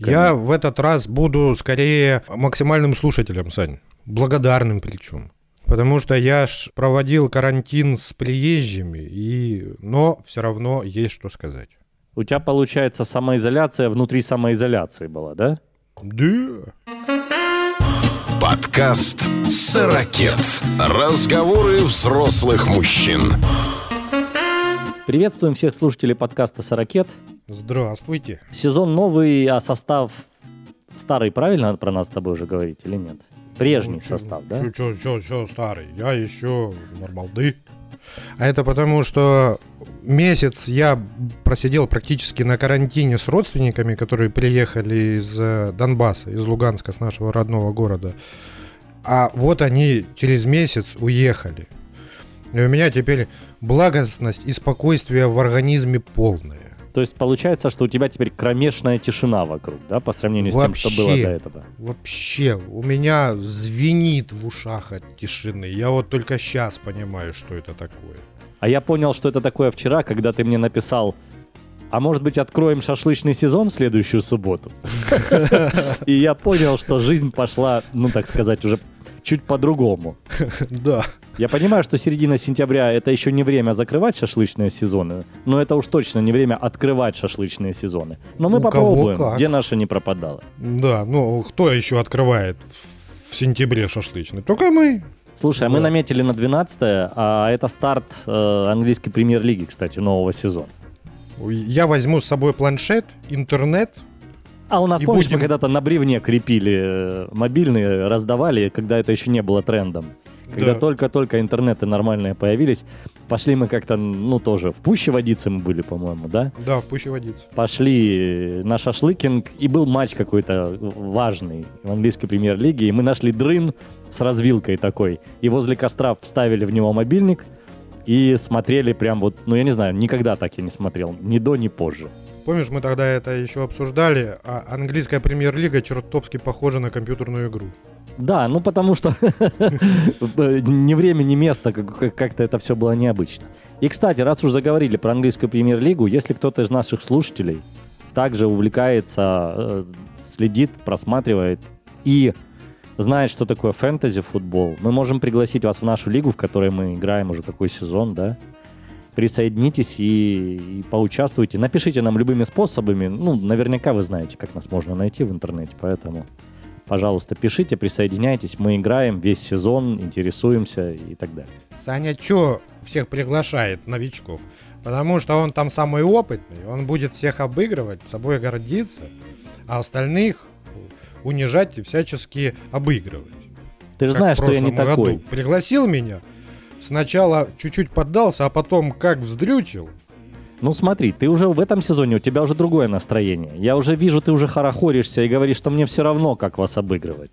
Я в этот раз буду скорее максимальным слушателем, Сань. Благодарным причем. Потому что я ж проводил карантин с приезжими, и... но все равно есть что сказать. У тебя, получается, самоизоляция внутри самоизоляции была, да? Да. Подкаст «Сорокет». Разговоры взрослых мужчин. Приветствуем всех слушателей подкаста «Сорокет». Здравствуйте. Сезон новый, а состав старый, правильно про нас с тобой уже говорить или нет? Прежний Ну, чё- состав, да? чё- чё- чё- чё старый? Я еще нормалды. А это потому, что месяц я просидел практически на карантине с родственниками, которые приехали из э, Донбасса, из Луганска, с нашего родного города. А вот они через месяц уехали. И у меня теперь благостность и спокойствие в организме полное. То есть получается, что у тебя теперь кромешная тишина вокруг, да, по сравнению с тем, что было Вообще. до этого. Вообще, у меня звенит в ушах от тишины. Я вот только сейчас понимаю, что это такое. А я понял, что это такое вчера, когда ты мне написал, а может быть откроем шашлычный сезон в следующую субботу? И я понял, что жизнь пошла, ну так сказать, уже чуть по-другому. Да. Я понимаю, что середина сентября это еще не время закрывать шашлычные сезоны, но это уж точно не время открывать шашлычные сезоны. Но мы У кого попробуем, где наша не пропадала. Да, ну кто еще открывает в сентябре шашлычный? Только мы. Слушай, а мы Да. наметили на 12 а это старт э, английской премьер-лиги, кстати, нового сезона. Я возьму с собой планшет, интернет. А у нас, И помнишь, будем- мы когда-то на бревне крепили э, мобильные, раздавали, когда это еще не было трендом. Когда Да. только-только интернеты нормальные появились, пошли мы как-то, ну тоже, в пуще водицы мы были, по-моему, да? Да, в пуще водицы. Пошли на шашлыкинг, и был матч какой-то важный в английской премьер-лиге, и мы нашли дрын с развилкой такой, и возле костра вставили в него мобильник, и смотрели прям вот, ну я не знаю, никогда так я не смотрел, ни до, ни позже. Помнишь, мы тогда это еще обсуждали, а английская премьер-лига чертовски похожа на компьютерную игру. Да, ну потому что ни время, ни место, как- как- как-то это все было необычно. И, кстати, раз уж заговорили про английскую премьер-лигу, если кто-то из наших слушателей также увлекается, э, следит, просматривает и знает, что такое фэнтези-футбол, мы можем пригласить вас в нашу лигу, в которой мы играем уже какой сезон, да? Присоединитесь и, и поучаствуйте. Напишите нам любыми способами. Ну, наверняка вы знаете, как нас можно найти в интернете, поэтому Пожалуйста, пишите, присоединяйтесь. Мы играем весь сезон, интересуемся и так далее. Саня чё всех приглашает, новичков? Потому что он там самый опытный, он будет всех обыгрывать, собой гордиться, а остальных унижать и всячески обыгрывать. Ты же знаешь, что я не прошлом такой. году. Пригласил меня, сначала чуть-чуть поддался, а потом как вздрючил. Ну смотри, ты уже в этом сезоне, у тебя уже другое настроение. Я уже вижу, ты уже хорохоришься и говоришь, что мне все равно, как вас обыгрывать.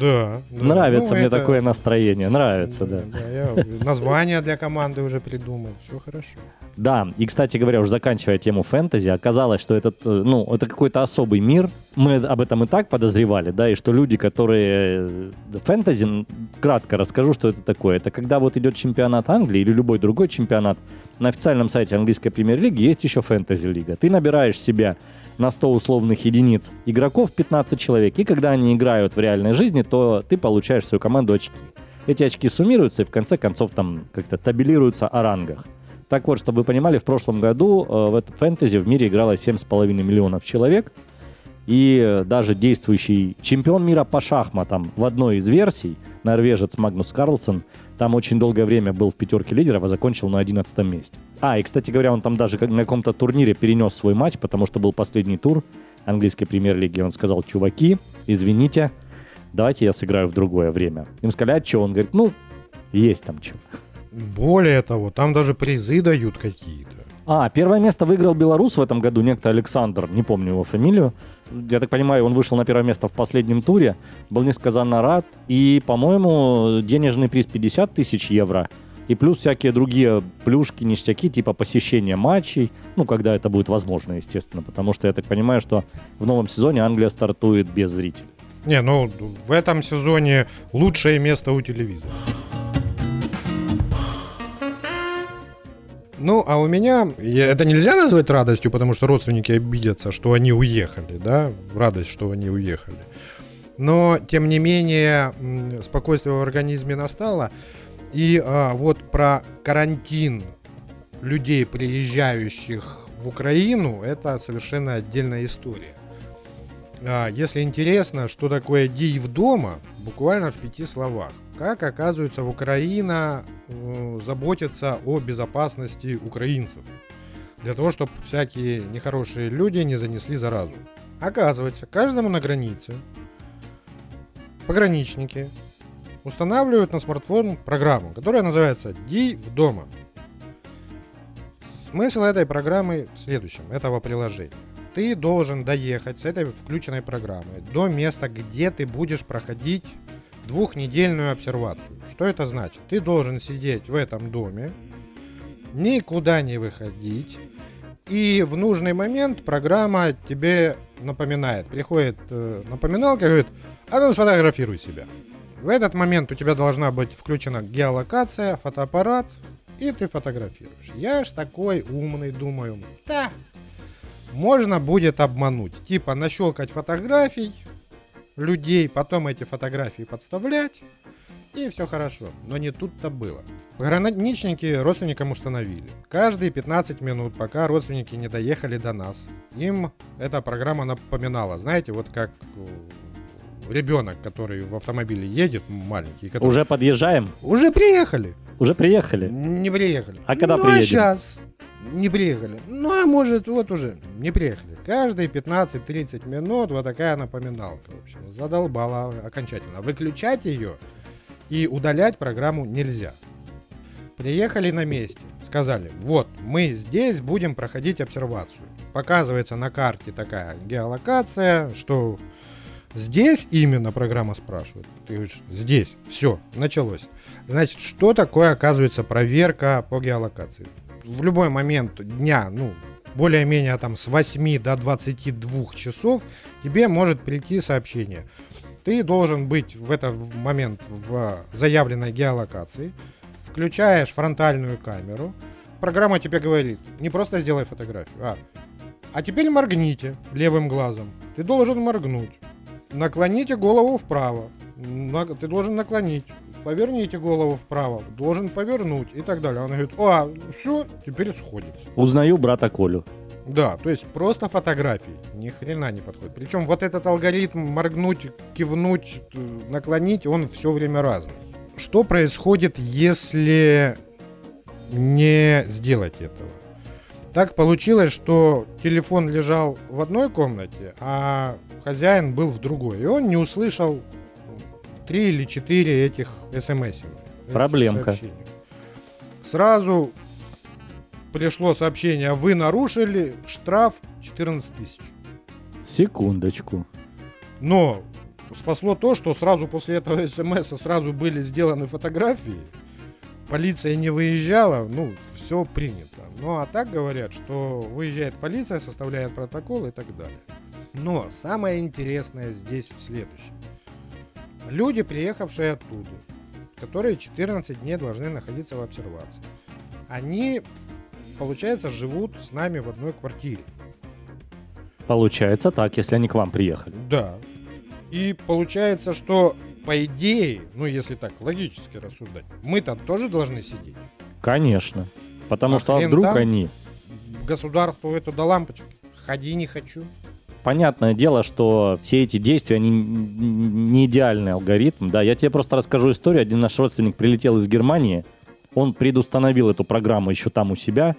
Да. да. Нравится Ну, мне это- такое настроение, нравится, да. я название для команды уже придумал, все хорошо. Да, и, кстати говоря, уже заканчивая тему фэнтези, оказалось, что этот, э, ну, это какой-то особый мир. Мы об этом и так подозревали, да, и что люди, которые... э, Фэнтези, кратко расскажу, что это такое. Это когда вот идет чемпионат Англии или любой другой чемпионат, на официальном сайте английской премьер-лиги есть еще фэнтези-лига. Ты набираешь себе на 100 условных единиц игроков 15 человек, и когда они играют в реальной жизни, то ты получаешь свою команду очки. Эти очки суммируются и в конце концов там как-то табелируются о рангах. Так вот, чтобы вы понимали, в прошлом году э, в этот фэнтези в мире играло 7,5 миллионов человек. И э, даже действующий чемпион мира по шахматам в одной из версий, норвежец Магнус Карлсон, там очень долгое время был в пятерке лидеров, а закончил на 11 месте. А, и, кстати говоря, он там даже на каком-то турнире перенес свой матч, потому что был последний тур английской премьер-лиги. Он сказал, чуваки, извините, давайте я сыграю в другое время. Им сказали, а что? Он говорит, ну, есть там что. Более того, там даже призы дают какие-то. А, первое место выиграл белорус в этом году, некто Александр, не помню его фамилию. Я так понимаю, он вышел на первое место в последнем туре, был несказанно рад. И, по-моему, денежный приз 50 тысяч евро. И плюс всякие другие плюшки, ништяки, типа посещения матчей. Ну, когда это будет возможно, естественно. Потому что я так понимаю, что в новом сезоне Англия стартует без зрителей. Не, ну в этом сезоне лучшее место у телевизора. Ну, а у меня, я- это нельзя назвать радостью, потому что родственники обидятся, что они уехали, да, радость, что они уехали. Но, тем не менее, спокойствие в организме настало. И а, вот про карантин людей, приезжающих в Украину, это совершенно отдельная история. А, Если интересно, что такое Диев дома, буквально в пяти словах. Как оказывается, в Украина э, заботится о безопасности украинцев. Для того, чтобы всякие нехорошие люди не занесли заразу. Оказывается, каждому на границе пограничники устанавливают на смартфон программу, которая называется «Ди в дома». Смысл этой программы в следующем, этого приложения. Ты должен доехать с этой включенной программой до места, где ты будешь проходить двухнедельную обсервацию. Что это значит? Ты должен сидеть в этом доме, никуда не выходить, и в нужный момент программа тебе напоминает. Приходит э, напоминалка и говорит, а ну сфотографируй себя. В этот момент у тебя должна быть включена геолокация, фотоаппарат, и ты фотографируешь. Я ж такой умный, думаю, да, можно будет обмануть. Типа нащелкать фотографий людей, потом эти фотографии подставлять, и все хорошо. Но не тут-то было. Пограничники родственникам установили. Каждые 15 минут, пока родственники не доехали до нас, им эта программа напоминала. Знаете, вот как э, ребенок, который в автомобиле едет, маленький, который... Уже подъезжаем? Уже приехали. Уже приехали? Не приехали. А когда ну, приедем? а сейчас не приехали. Ну, а может, вот уже не приехали. Каждые 15-30 минут вот такая напоминалка. В общем, задолбала окончательно. Выключать ее и удалять программу нельзя. Приехали на месте. Сказали, вот, мы здесь будем проходить обсервацию. Показывается на карте такая геолокация, что здесь именно программа спрашивает. Ты говоришь, здесь, все, началось. Значит, что такое, оказывается, проверка по геолокации? В любой момент дня, ну, более-менее там с 8 до 22 часов тебе может прийти сообщение. Ты должен быть в этот момент в заявленной геолокации, включаешь фронтальную камеру, программа тебе говорит, не просто сделай фотографию, а, а теперь моргните левым глазом. Ты должен моргнуть. Наклоните голову вправо. Ты должен наклонить. Поверните голову вправо. Должен повернуть и так далее. Она говорит, а, все, теперь сходится. Узнаю брата Колю. Да, то есть просто фотографии. Ни хрена не подходит. Причем вот этот алгоритм моргнуть, кивнуть, э, наклонить, он все время разный. Что происходит, если не сделать этого? Так получилось, что телефон лежал в одной комнате, а хозяин был в другой. И он не услышал три или четыре этих смс. Проблемка. Сразу пришло сообщение, вы нарушили, штраф 14 тысяч. Секундочку. Но спасло то, что сразу после этого смс сразу были сделаны фотографии, полиция не выезжала, ну, все принято. Ну, а так говорят, что выезжает полиция, составляет протокол и так далее. Но самое интересное здесь в следующем. Люди, приехавшие оттуда, которые 14 дней должны находиться в обсервации, они, получается, живут с нами в одной квартире. Получается так, если они к вам приехали. Да. И получается, что по идее, ну если так логически рассуждать, мы-то тоже должны сидеть. Конечно. Потому А что а вдруг там. они... Государству это до лампочки. Ходи не хочу. Понятное дело, что все эти действия, они не идеальный алгоритм. Да, я тебе просто расскажу историю. Один наш родственник прилетел из Германии. Он предустановил эту программу еще там у себя.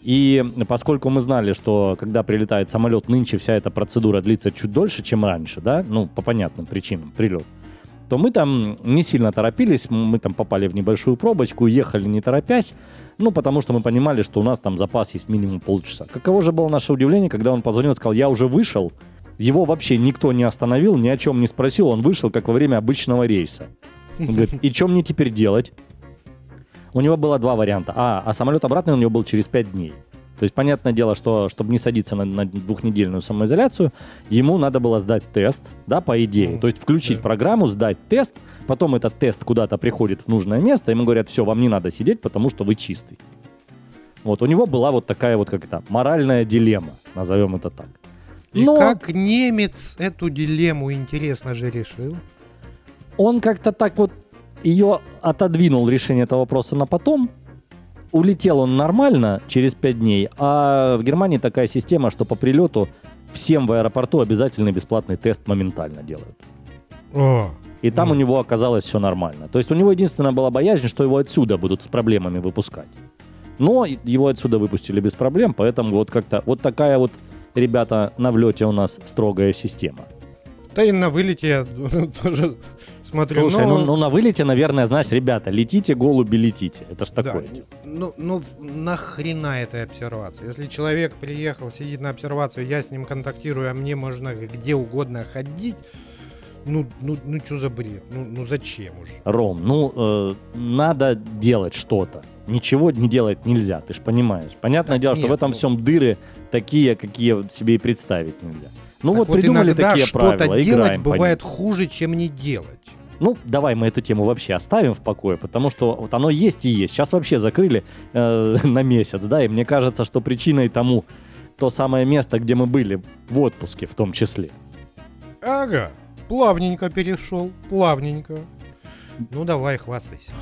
И поскольку мы знали, что когда прилетает самолет, нынче вся эта процедура длится чуть дольше, чем раньше, да, ну, по понятным причинам, прилет, то мы там не сильно торопились, мы там попали в небольшую пробочку, ехали не торопясь, ну, потому что мы понимали, что у нас там запас есть минимум полчаса. Каково же было наше удивление, когда он позвонил и сказал, я уже вышел, его вообще никто не остановил, ни о чем не спросил, он вышел, как во время обычного рейса. Он говорит, и что мне теперь делать? У него было два варианта. А, а самолет обратный у него был через 5 дней. То есть, понятное дело, что чтобы не садиться на, на двухнедельную самоизоляцию, ему надо было сдать тест, да, по идее. Мгм. То есть включить Да. программу, сдать тест, потом этот тест куда-то приходит в нужное место, ему говорят, все, вам не надо сидеть, потому что вы чистый. Вот у него была вот такая вот как это моральная дилемма, назовем это так. И Но как немец эту дилемму, интересно же, решил? он как-то так вот ее отодвинул решение этого вопроса на потом. Улетел он нормально через 5 дней, а в Германии такая система, что по прилету всем в аэропорту обязательный бесплатный тест моментально делают. О, И там Ну. у него оказалось все нормально. То есть у него единственная была боязнь, что его отсюда будут с проблемами выпускать. Но его отсюда выпустили без проблем, поэтому вот как-то вот такая вот, ребята, на влете у нас строгая система. да и на вылете тоже смотрю. Слушай, ну, ну на вылете, наверное, знаешь, ребята, летите, голуби, летите. Это ж Да, такое. ну, ну нахрена эта обсервация? Если человек приехал, сидит на обсервацию, я с ним контактирую, а мне можно где угодно ходить, ну, ну, ну что за бред? Ну, ну зачем уже? Ром, ну, э, надо делать что-то. Ничего не делать нельзя, ты же понимаешь. Понятное Так дело, что в нет, этом ну. всем дыры такие, какие себе и представить нельзя. Ну Так вот, придумали иногда такие что-то правила, делать играем по ним. бывает хуже, чем не делать. Ну, давай мы эту тему вообще оставим в покое, потому что вот оно есть и есть. Сейчас вообще закрыли э, на месяц, да, и мне кажется, что причиной тому то самое место, где мы были в отпуске в том числе. Ага, плавненько перешел, плавненько. Ну давай, хвастайся.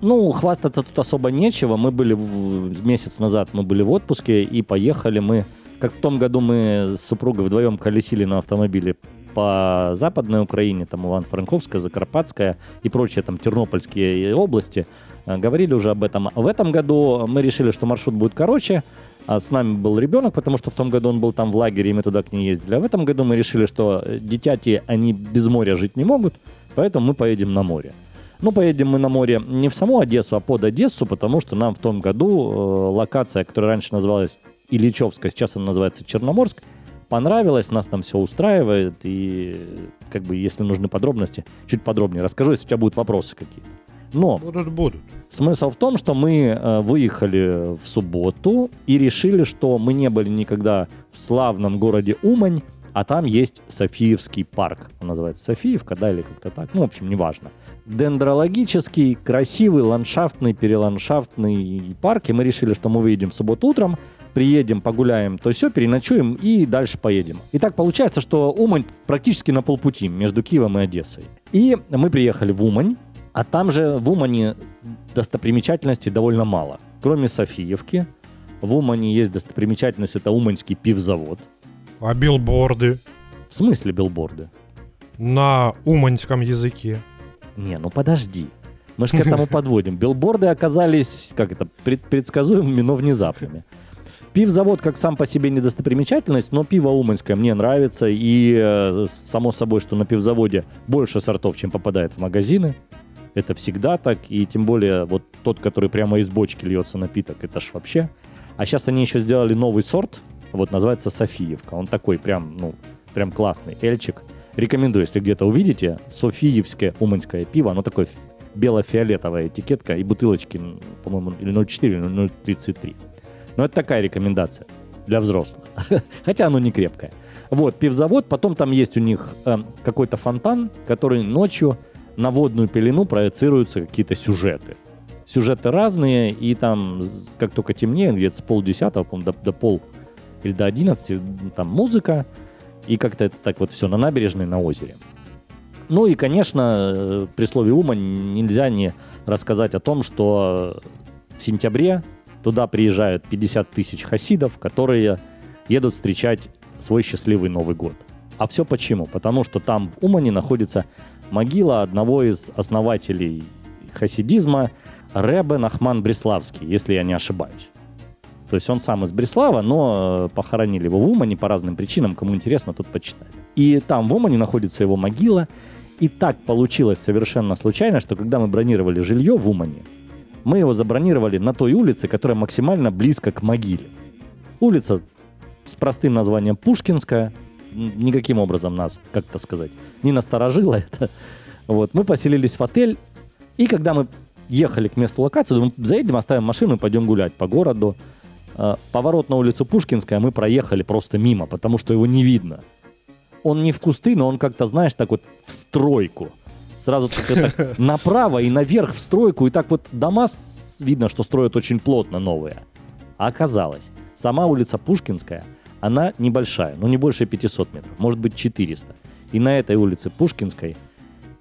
Ну, хвастаться тут особо нечего. Мы были в- месяц назад, мы были в отпуске и поехали мы, как в том году мы с супругой вдвоем колесили на автомобиле по западной Украине, там Иван-Франковская, Закарпатская и прочие там тернопольские области. Э, Говорили уже об этом. В этом году мы решили, что маршрут будет короче, а с нами был ребенок, потому что в том году он был там в лагере, и мы туда к ней ездили. А в этом году мы решили, что э, дитяти, они без моря жить не могут, поэтому мы поедем на море. Ну, поедем мы на море не в саму Одессу, а под Одессу, потому что нам в том году э, локация, которая раньше называлась Ильичевская, сейчас она называется Черноморск, понравилась, нас там все устраивает, и как бы, если нужны подробности, чуть подробнее расскажу, если у тебя будут вопросы какие-то. Но Будут, будут. Смысл в том, что мы э, выехали в субботу и решили, что мы не были никогда в славном городе Умань, а там есть Софиевский парк. Он называется Софиевка, да, или как-то так. Ну, в общем, неважно. Дендрологический, красивый, ландшафтный, переландшафтный парк. И мы решили, что мы выедем в субботу утром, приедем, погуляем, то все, переночуем и дальше поедем. И так получается, что Умань практически на полпути между Киевом и Одессой. И мы приехали в Умань, а там же в Умане достопримечательностей довольно мало. Кроме Софиевки, в Умане есть достопримечательность, это Уманский пивзавод. А билборды В смысле билборды? на уманском языке. Не, ну подожди. Мы же к этому подводим. Билборды оказались, как это, пред- предсказуемыми, но внезапными. Пивзавод как сам по себе не достопримечательность, но пиво уманское мне нравится. И э, само собой, что на пивзаводе больше сортов, чем попадает в магазины. Это всегда так. И тем более вот тот, который прямо из бочки льется напиток, это ж вообще. А сейчас они еще сделали новый сорт. Вот называется Софиевка. Он такой прям, ну, прям классный. Эльчик. Рекомендую, если где-то увидите. Софиевское уманское пиво. Оно такое бело-фиолетовая этикетка и бутылочки, по-моему, или 0,4, или 0,33. Но это такая рекомендация для взрослых. Хотя оно не крепкое. Вот, пивзавод. Потом там есть у них э, какой-то фонтан, который ночью на водную пелену проецируются какие-то сюжеты. Сюжеты разные, и там, как только темнее, где-то с полдесятого, по-моему, до, до пол или до одиннадцати, там музыка, и как-то это так вот все на набережной, на озере. Ну и, конечно, э, при слове Умань нельзя не рассказать о том, что в сентябре туда приезжают 50 тысяч хасидов, которые едут встречать свой счастливый Новый год. А все почему? Потому что там в Умане находится могила одного из основателей хасидизма Ребе Нахман Бреславский, если я не ошибаюсь. То есть он сам из Бреслава, но э, похоронили его в Умане по разным причинам. Кому интересно, тот почитает. И там в Умане находится его могила. И так получилось совершенно случайно, что когда мы бронировали жилье в Умане, мы его забронировали на той улице, которая максимально близко к могиле. Улица с простым названием Пушкинская. Никаким образом нас, как это сказать, не насторожило это. Вот. Мы поселились в отель. И когда мы ехали к месту локации, думаем, заедем, оставим машину и пойдем гулять по городу. Э, Поворот на улицу Пушкинская мы проехали просто мимо, потому что его не видно. Он не в кусты, но он как-то, знаешь, так вот в стройку. Сразу так, так направо и наверх в стройку, и так вот дома видно, что строят очень плотно новые. А оказалось, сама улица Пушкинская, она небольшая, ну не больше 500 метров, может быть 400. И на этой улице Пушкинской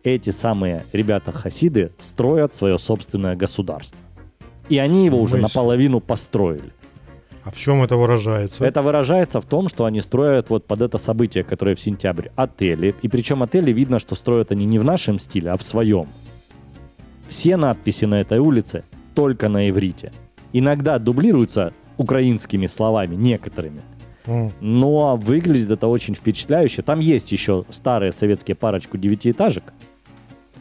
эти самые ребята-хасиды строят свое собственное государство. И они его уже наполовину построили. А в чем это выражается? Это выражается в том, что они строят вот под это событие, которое в сентябре, отели. И причем отели видно, что строят они не в нашем стиле, а в своем. Все надписи на этой улице только на иврите. Иногда дублируются украинскими словами, некоторыми. Но выглядит это очень впечатляюще. Там есть еще старые советские парочку девятиэтажек,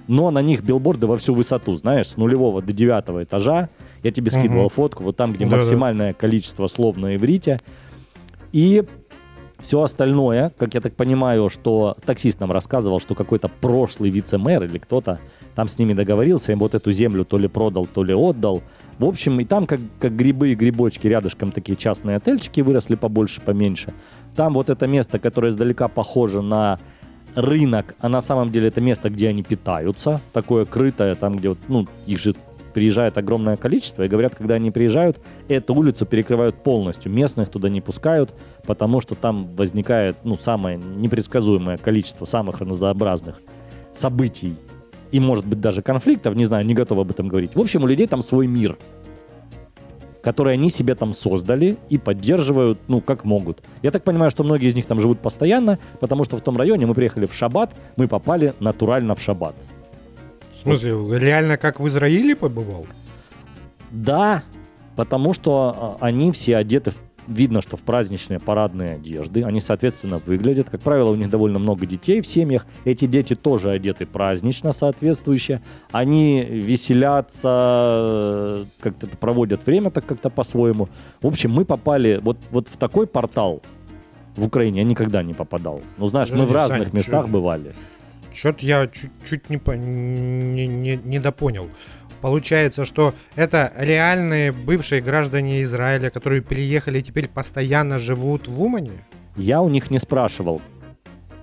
но на них билборды во всю высоту, знаешь, с нулевого до девятого этажа. Я тебе скидывал фотку, вот там, где Да-да. максимальное количество слов на иврите. И все остальное, как я так понимаю, что таксист нам рассказывал, что какой-то прошлый вице-мэр или кто-то там с ними договорился, им вот эту землю то ли продал, то ли отдал. В общем, и там как, как грибы и грибочки рядышком такие частные отельчики выросли побольше, поменьше. Там вот это место, которое издалека похоже на рынок, а на самом деле это место, где они питаются, такое крытое, там, где вот, ну, их же приезжает огромное количество, и говорят, когда они приезжают, эту улицу перекрывают полностью, местных туда не пускают, потому что там возникает, ну, самое непредсказуемое количество самых разнообразных событий и, может быть, даже конфликтов, не знаю, не готов об этом говорить. В общем, у людей там свой мир, который они себе там создали и поддерживают, ну, как могут. Я так понимаю, что многие из них там живут постоянно, потому что в том районе мы приехали в Шаббат, мы попали натурально в Шаббат. В смысле, реально как в Израиле побывал? Да, потому что а, они все одеты, видно, что в праздничные парадные одежды. Они, соответственно, выглядят. Как правило, у них довольно много детей в семьях. Эти дети тоже одеты празднично соответствующе. Они веселятся, э, как-то проводят время так как-то по-своему. В общем, мы попали вот, вот в такой портал в Украине я никогда не попадал. Ну, знаешь, мы в Подожди, разных Сань, местах чё? бывали. Что-то я чуть-чуть не, по- не, не, не допонял. Получается, что это реальные бывшие граждане Израиля, которые переехали и теперь постоянно живут в Умане? Я у них не спрашивал,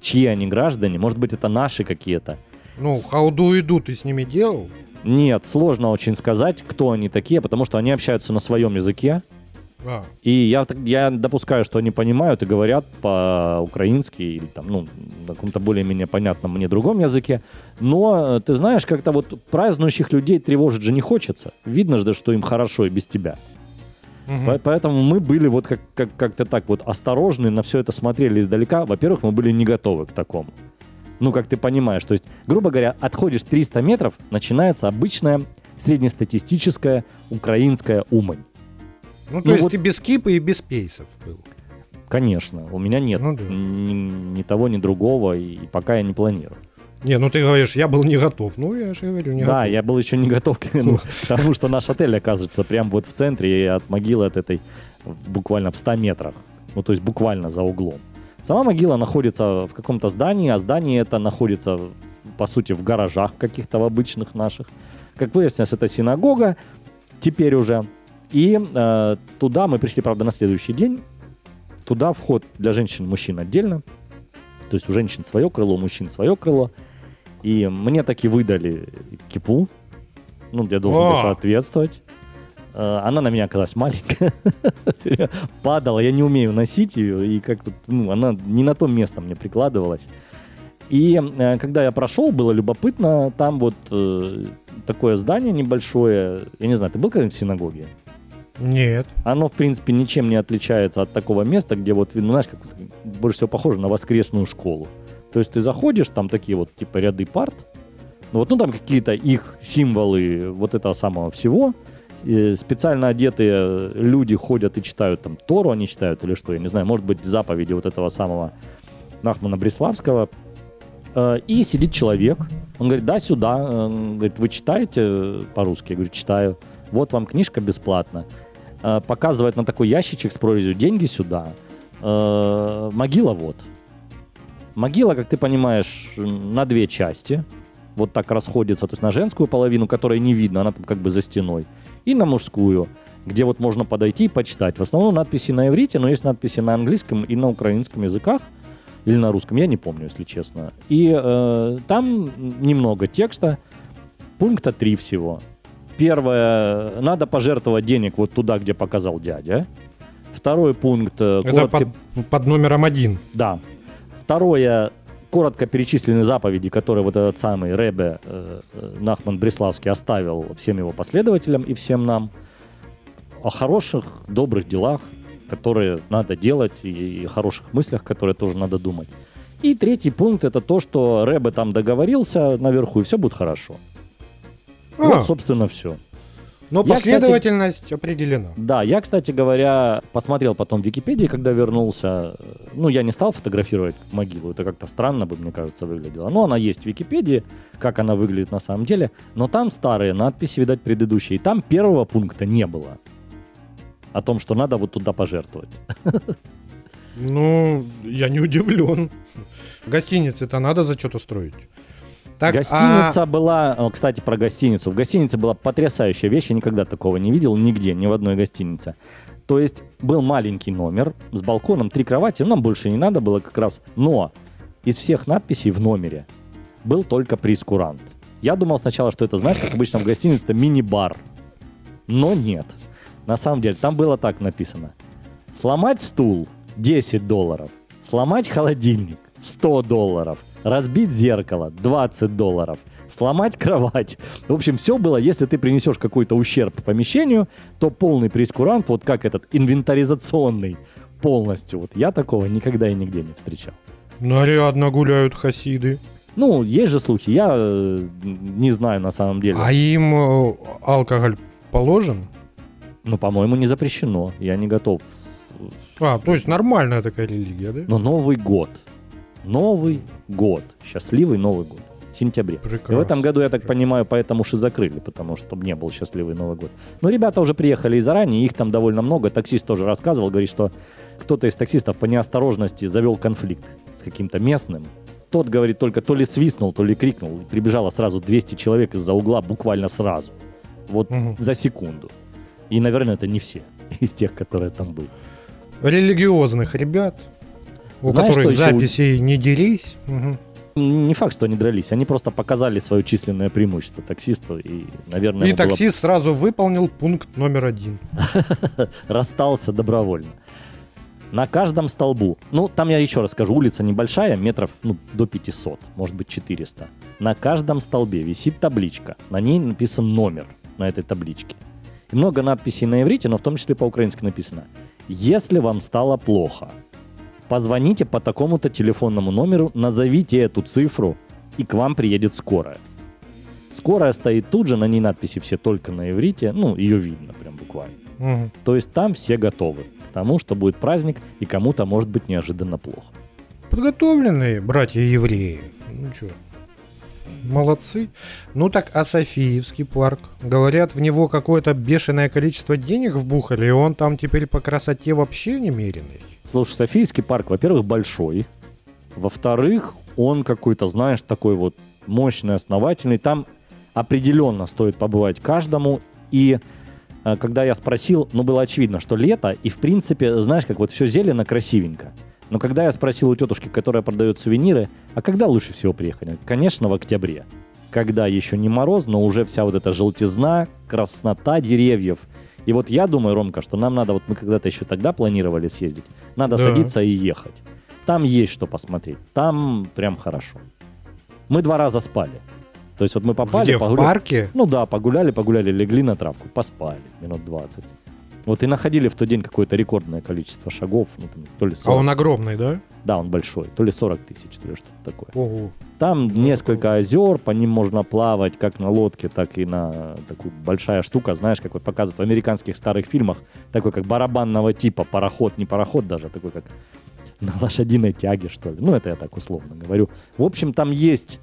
чьи они граждане. Может быть, это наши какие-то. Ну, хауду иду ты с ними делал? Нет, сложно очень сказать, кто они такие, потому что они общаются на своем языке. А, И я, я допускаю, что они понимают и говорят по-украински или там, ну, на каком-то более-менее понятном мне другом языке. Но, э, ты знаешь, как-то вот празднующих людей тревожить же не хочется. Видно же, что им хорошо и без тебя. По- Поэтому мы были вот как- как- как-то так вот осторожны, на все это смотрели издалека. Во-первых, мы были не готовы к такому. Ну, как ты понимаешь, то есть, грубо говоря, отходишь 300 метров, начинается обычная среднестатистическая украинская умань. Ну, то ну есть вот- ты без кипа и без пейсов был. Конечно, у меня нет Ну да. ни, ни того, ни другого, и пока я не планирую. Не, ну ты говоришь, я был не готов. Ну, я же говорю, не да, готов. я был еще не готов к, ну, тому, что наш отель окажется прямо вот в центре и от могилы от этой буквально в 100 метрах. Ну, то есть буквально за углом. Сама могила находится в каком-то здании, а здание это находится, по сути, в гаражах каких-то в обычных наших. Как выяснилось, это синагога теперь уже. И э, туда мы пришли, правда, на следующий день. Туда вход для женщин и мужчин отдельно. То есть у женщин свое крыло, у мужчин свое крыло. И мне таки выдали кипу. Ну, я должен был соответствовать. Э, Она на меня оказалась маленькая. Падала, я не умею носить ее. И как ну, она не на то место мне прикладывалась. И э, когда я прошел, было любопытно. Там вот э, такое здание небольшое. Я не знаю, ты был когда-нибудь в синагоге? Нет. Оно, в принципе, ничем не отличается от такого места, где вот, ну, знаешь, как больше всего похоже на воскресную школу. То есть ты заходишь, там такие вот, типа, ряды парт, ну вот, ну, там какие-то их символы вот этого самого всего. Э, Специально одетые люди ходят и читают там Тору, они читают или что, я не знаю, может быть, заповеди вот этого самого Нахмана Бреславского. Э, И сидит человек, он говорит, да, сюда. Э, Он говорит, вы читаете по-русски? Я говорю, читаю. Вот вам книжка бесплатно. Э, Показывает на такой ящичек с прорезью деньги сюда. Э, Могила вот. Могила, как ты понимаешь, на две части. Вот так расходится. То есть на женскую половину, которой не видно, она там как бы за стеной. И на мужскую, где вот можно подойти и почитать. В основном надписи на иврите, но есть надписи на английском и на украинском языках. или на русском, я не помню, если честно. И э, там немного текста, пункта три всего. Первое, надо пожертвовать денег вот туда, где показал дядя. Второй пункт... э, Это коротко- под, под номером один. Да. Второе, коротко перечислены заповеди, которые вот этот самый Ребе э, э, Нахман Бреславский оставил всем его последователям и всем нам о хороших, добрых делах, которые надо делать, и, и хороших мыслях, которые тоже надо думать. И третий пункт это то, что Рэбе там договорился наверху, и все будет хорошо. А, Вот, собственно, все. но я, кстати- последовательность определена. Да, я, кстати говоря, посмотрел потом в Википедии, когда вернулся. Ну, я не стал фотографировать могилу, это как-то странно бы, мне кажется, выглядело. Но она есть в Википедии, как она выглядит на самом деле. Но там старые надписи, видать, предыдущие. И там первого пункта не было. О том, что надо вот туда пожертвовать. Ну, я не удивлен. Гостиницы-то надо за что-то строить. Так, Гостиница а- была, кстати, про гостиницу. В гостинице была потрясающая вещь, я никогда такого не видел нигде, ни в одной гостинице. То есть был маленький номер с балконом, три кровати, нам больше не надо было как раз. Но из всех надписей в номере был только прескурант. Я думал сначала, что это, знаешь, как обычно в гостинице, это мини-бар. Но нет. На самом деле, там было так написано. Сломать стул 10 долларов. Сломать холодильник 100 долларов. Разбить зеркало 20 долларов. Сломать кровать. В общем, все было, если ты принесешь какой-то ущерб помещению, то полный прескурант, вот как этот инвентаризационный, полностью. Вот я такого никогда и нигде не встречал. Нарядно гуляют хасиды. Ну, есть же слухи, я э, не знаю на самом деле. А им э, алкоголь положен? Ну, по-моему, не запрещено. Я не готов. А, то есть нормальная такая религия, да? Но Новый год. Новый год. Счастливый Новый год. В сентябре. Прекрасно. И в этом году, я так понимаю, поэтому уж и закрыли, потому что не был счастливый Новый год. Но ребята уже приехали и заранее, их там довольно много. Таксист тоже рассказывал, говорит, что кто-то из таксистов по неосторожности завел конфликт с каким-то местным. Тот, говорит, только то ли свистнул, то ли крикнул. И прибежало сразу 200 человек из-за угла буквально сразу. Вот Мгм. за секунду. И, наверное, это не все из тех, которые там были. Религиозных ребят, у Знаешь, которых что еще у- записей не делись. Мгм. Не факт, что они дрались, они просто показали свое численное преимущество таксисту, и, наверное, И ему было- таксист сразу выполнил пункт номер один. расстался добровольно. На каждом столбу, ну, там я еще раз скажу, улица небольшая, метров ну, до 500, может быть 400. На каждом столбе висит табличка, на ней написан номер на этой табличке. И много надписей на иврите, но в том числе по-украински написано. Если вам стало плохо, позвоните по такому-то телефонному номеру, назовите эту цифру, и к вам приедет скорая. Скорая стоит тут же, на ней надписи все только на иврите, ну, ее видно прям буквально. Мгм. То есть там все готовы к тому, что будет праздник, и кому-то может быть неожиданно плохо. Подготовленные братья-евреи. Ну что, молодцы. Ну так, а Софиевский парк? Говорят, в него какое-то бешеное количество денег вбухали, и он там теперь по красоте вообще немеренный. Слушай, Софийский парк, во-первых, большой. Во-вторых, он какой-то, знаешь, такой вот мощный, основательный. Там определенно стоит побывать каждому. И э, когда я спросил, ну, было очевидно, что лето, и, в принципе, знаешь, как вот все зелено, красивенько. Но когда я спросил у тетушки, которая продает сувениры, а когда лучше всего приехать? Конечно, в октябре. Когда еще не мороз, но уже вся вот эта желтизна, краснота деревьев. И вот я думаю, Ромка, что нам надо, вот мы когда-то еще тогда планировали съездить, надо Да. садиться и ехать. Там есть что посмотреть. Там прям хорошо. Мы два раза спали. То есть вот мы попали, Где, в погуля- парке? ну да, погуляли, погуляли, легли на травку, поспали минут 20. Вот и находили в тот день какое-то рекордное количество шагов, ну, там, то ли А 40. он огромный, да? Да, он большой, то ли 40 тысяч, то ли что-то такое. Ого. Там несколько озер, по ним можно плавать как на лодке, так и на такую большая штука, знаешь, как вот показывают в американских старых фильмах, такой как барабанного типа, пароход, не пароход даже, а такой как на лошадиной тяге, что ли. Ну, это я так условно говорю. В общем, там есть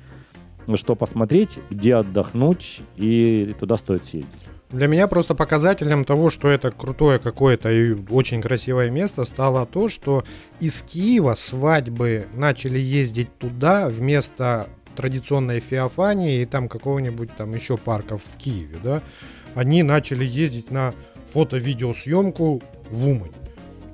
что посмотреть, где отдохнуть, и туда стоит съездить. Для меня просто показателем того, что это крутое какое-то и очень красивое место, стало то, что из Киева свадьбы начали ездить туда вместо традиционной Феофании и там какого-нибудь там еще парков в Киеве, да, они начали ездить на фото-видеосъемку в Умань.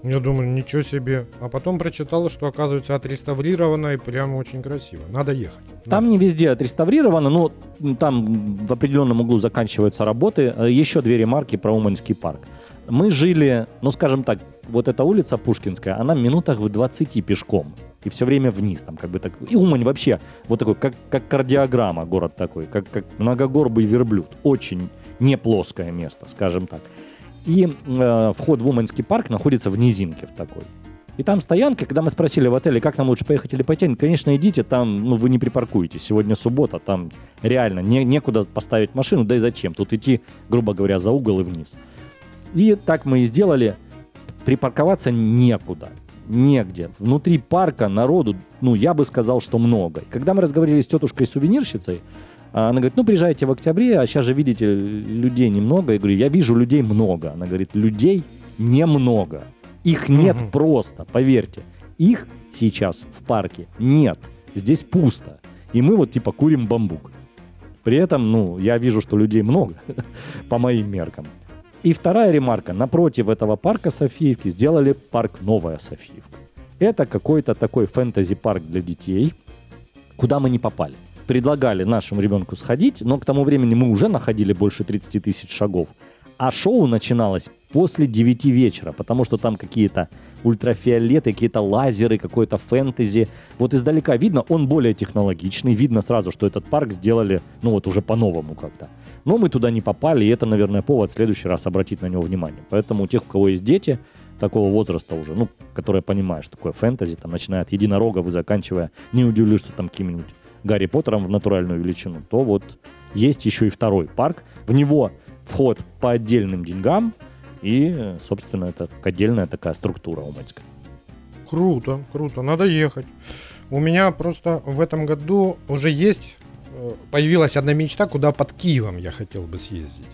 Я думаю, ничего себе. А потом прочитал, что оказывается отреставрировано и прямо очень красиво. Надо ехать. Там не везде отреставрировано, но там в определенном углу заканчиваются работы. Э, Еще две ремарки про Уманский парк. Мы жили, ну скажем так, вот эта улица Пушкинская, она в минутах в 20 пешком. И все время вниз, там как бы так. И Умань вообще вот такой, как, как кардиограмма город такой, как, как многогорбый верблюд. Очень не плоское место, скажем так. И э, вход в Уманский парк находится в низинке в такой. И там стоянка, когда мы спросили в отеле, как нам лучше поехать или пойти, конечно, идите, там ну, вы не припаркуетесь. Сегодня суббота, там реально не, некуда поставить машину, да и зачем? Тут идти, грубо говоря, за угол и вниз. И так мы и сделали. Припарковаться некуда, негде. Внутри парка народу, ну, я бы сказал, что много. Когда мы разговаривали с тетушкой-сувенирщицей, а она говорит, ну, приезжайте в октябре, а сейчас же, видите, людей немного. Я говорю, я вижу людей много. Она говорит, людей немного. Их нет Мгм. просто, поверьте. Их сейчас в парке нет. Здесь пусто. И мы вот типа курим бамбук. При этом, ну, я вижу, что людей много, по моим меркам. И вторая ремарка. Напротив этого парка Софиевки сделали парк Новая Софиевка. Это какой-то такой фэнтези-парк для детей, куда мы не попали. Предлагали нашему ребенку сходить, но к тому времени мы уже находили больше 30 тысяч шагов. А шоу начиналось после 9 вечера, потому что там какие-то ультрафиолеты, какие-то лазеры, какое-то фэнтези. Вот издалека видно, он более технологичный, видно сразу, что этот парк сделали, ну вот уже по-новому как-то. Но мы туда не попали, и это, наверное, повод в следующий раз обратить на него внимание. Поэтому у тех, у кого есть дети, такого возраста уже, ну, которые понимают, что такое фэнтези, там, начиная от единорогов и заканчивая, не удивлюсь, что там каким-нибудь Гарри Поттером в натуральную величину, то вот есть еще и второй парк. В него вход по отдельным деньгам, и, собственно, это отдельная такая структура уманская. Круто, круто, надо ехать. У меня просто в этом году уже есть, э, появилась одна мечта, куда под Киевом я хотел бы съездить.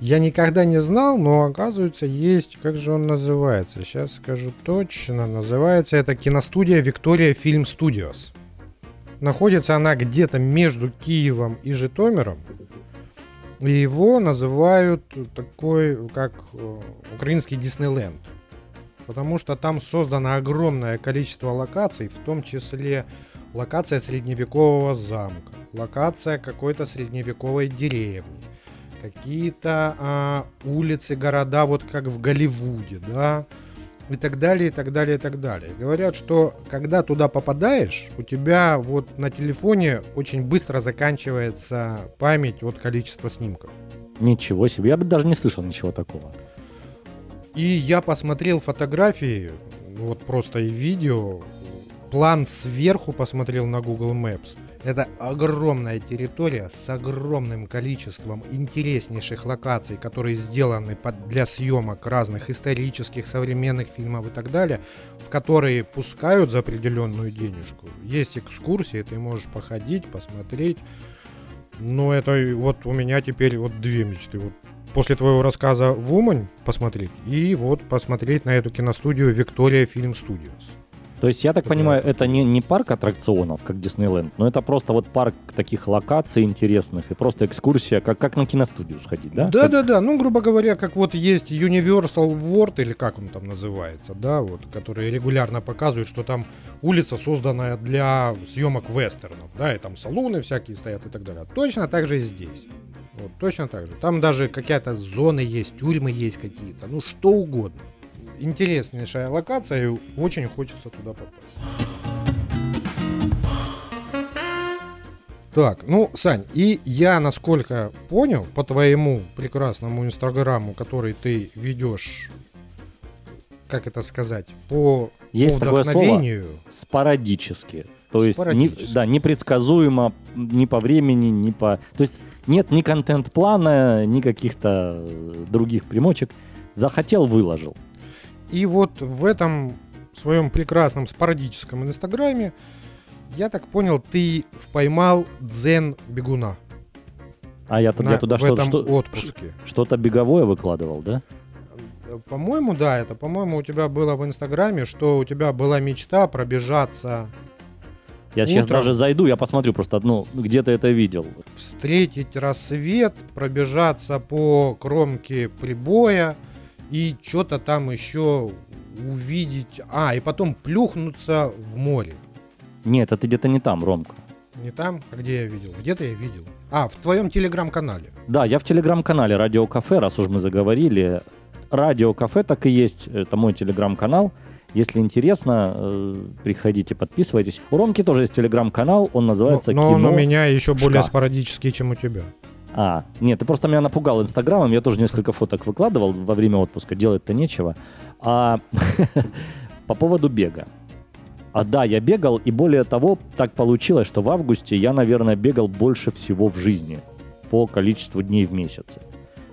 Я никогда не знал, но оказывается есть, как же он называется, сейчас скажу точно, называется это киностудия Виктория Фильм Студиос. Находится она где-то между Киевом и Житомиром. И его называют такой, как э, украинский Диснейленд. Потому что там создано огромное количество локаций, в том числе локация средневекового замка, локация какой-то средневековой деревни, какие-то а, улицы, города, вот как в Голливуде, да, и так далее, и так далее, и так далее. Говорят, что когда туда попадаешь, у тебя вот на телефоне очень быстро заканчивается память от количества снимков. Ничего себе, я бы даже не слышал ничего такого. И я посмотрел фотографии, вот просто и видео, план сверху посмотрел на Google Maps. Это огромная территория с огромным количеством интереснейших локаций, которые сделаны под, для съемок разных исторических, современных фильмов и так далее, в которые пускают за определенную денежку. Есть экскурсии, ты можешь походить, посмотреть. Но это вот у меня теперь вот две мечты. Вот после твоего рассказа в Умань посмотреть и вот посмотреть на эту киностудию Виктория Фильм Студиос. То есть, я так понимаю, это не, не парк аттракционов, как Диснейленд, но это просто вот парк таких локаций интересных и просто экскурсия, как, как на киностудию сходить, да? Да, Как- да, да. Ну, грубо говоря, как вот есть Universal World, или как он там называется, да, вот, который регулярно показывает, что там улица созданная для съемок вестернов, да, и там салоны всякие стоят и так далее. Точно так же и здесь. Вот, точно так же. Там даже какая-то зоны есть, тюрьмы есть какие-то, ну, что угодно. Интереснейшая локация, и очень хочется туда попасть. Так, ну, Сань, и я, насколько понял, по твоему прекрасному инстаграму, который ты ведешь, как это сказать, по, Есть по такое слово? Спорадически. То есть, не, да, непредсказуемо ни по времени, ни по... То есть, нет ни контент-плана, ни каких-то других примочек. Захотел, выложил. И вот в этом своем прекрасном спорадическом инстаграме, я так понял, ты поймал дзен бегуна А я, на- я туда в что, что-то беговое выкладывал, да? По-моему, да, это, по-моему, у тебя было в инстаграме, что у тебя была мечта пробежаться Я сейчас Утром. даже зайду, я посмотрю просто, ну, где ты это видел. встретить рассвет, пробежаться по кромке прибоя и что-то там еще увидеть. А, и потом плюхнуться в море. Нет, это где-то не там, Ромка. Не там, а где я видел? Где-то я видел. А, в твоем телеграм-канале. Да, я в телеграм-канале Радио Кафе, раз уж мы заговорили. Радио Кафе так и есть, это мой телеграм-канал. Если интересно, э, приходите, подписывайтесь. У Ромки тоже есть телеграм-канал, он называется но, но «Кино». он у меня еще более Шка. спорадический, чем у тебя. А, нет, ты просто меня напугал инстаграмом, я тоже несколько фоток выкладывал во время отпуска, делать-то нечего. А по поводу бега. А да, я бегал, и более того, так получилось, что в августе я, наверное, бегал больше всего в жизни по количеству дней в месяце.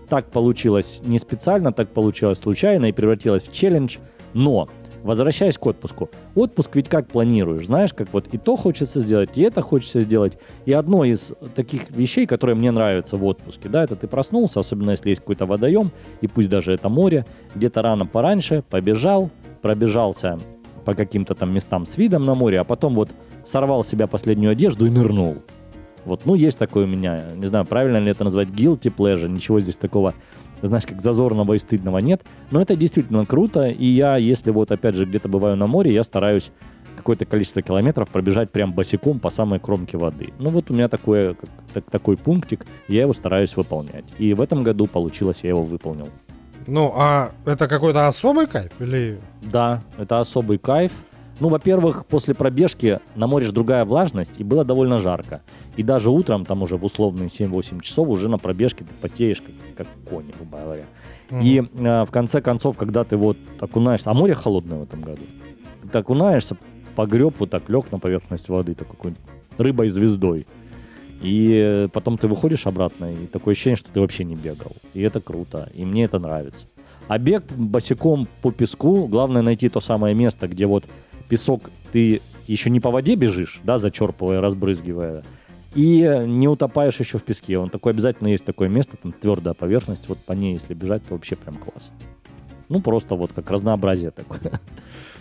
Так получилось не специально, так получилось случайно и превратилось в челлендж. Но, возвращаясь к отпуску, отпуск ведь как планируешь, знаешь, как вот и то хочется сделать, и это хочется сделать. И одно из таких вещей, которые мне нравятся в отпуске, да, это ты проснулся, особенно если есть какой-то водоем, и пусть даже это море, где-то рано пораньше, побежал, пробежался по каким-то там местам с видом на море, а потом вот сорвал с себя последнюю одежду и нырнул. Вот, ну, есть такое у меня, не знаю, правильно ли это назвать guilty pleasure, ничего здесь такого, знаешь, как зазорного и стыдного нет, но это действительно круто, и я, если вот, опять же, где-то бываю на море, я стараюсь какое-то количество километров пробежать прям босиком по самой кромке воды. Ну, вот у меня такое, как- так- такой пунктик, я его стараюсь выполнять. И в этом году получилось, я его выполнил. Ну, а это какой-то особый кайф? Или... Да, это особый кайф. Ну, во-первых, после пробежки на море же другая влажность, и было довольно жарко. И даже утром, там уже в условные 7-8 часов, уже на пробежке ты потеешь, как, как конь, грубо говоря. И э, в конце концов, когда ты вот окунаешься, а море холодное в этом году, ты окунаешься, погреб, вот так лег на поверхность воды, такой какой рыбой-звездой. И э, потом ты выходишь обратно, и такое ощущение, что ты вообще не бегал. И это круто, и мне это нравится. А бег босиком по песку, главное найти то самое место, где вот песок ты еще не по воде бежишь, да, зачерпывая, разбрызгивая, и не утопаешь еще в песке. Он такой обязательно есть такое место, там твердая поверхность, вот по ней, если бежать, то вообще прям класс. Ну, просто вот как разнообразие такое.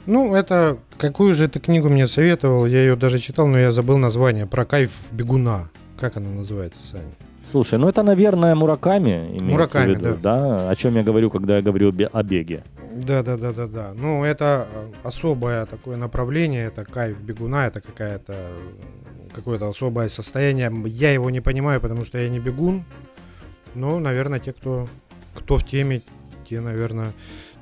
Ну, это... Какую же ты книгу мне советовал? Я ее даже читал, но я забыл название. Про кайф бегуна. Как она называется, Саня? Слушай, ну это, наверное, Мураками имеется Мураками, в виду, да. О чем я говорю, когда я говорю о бе- о беге. Да, да, да, да, да. Ну, это э, особое такое направление, это кайф бегуна, это какая-то какое-то особое состояние. Я его не понимаю, потому что я не бегун. Но, наверное, те, кто, кто в теме, те, наверное,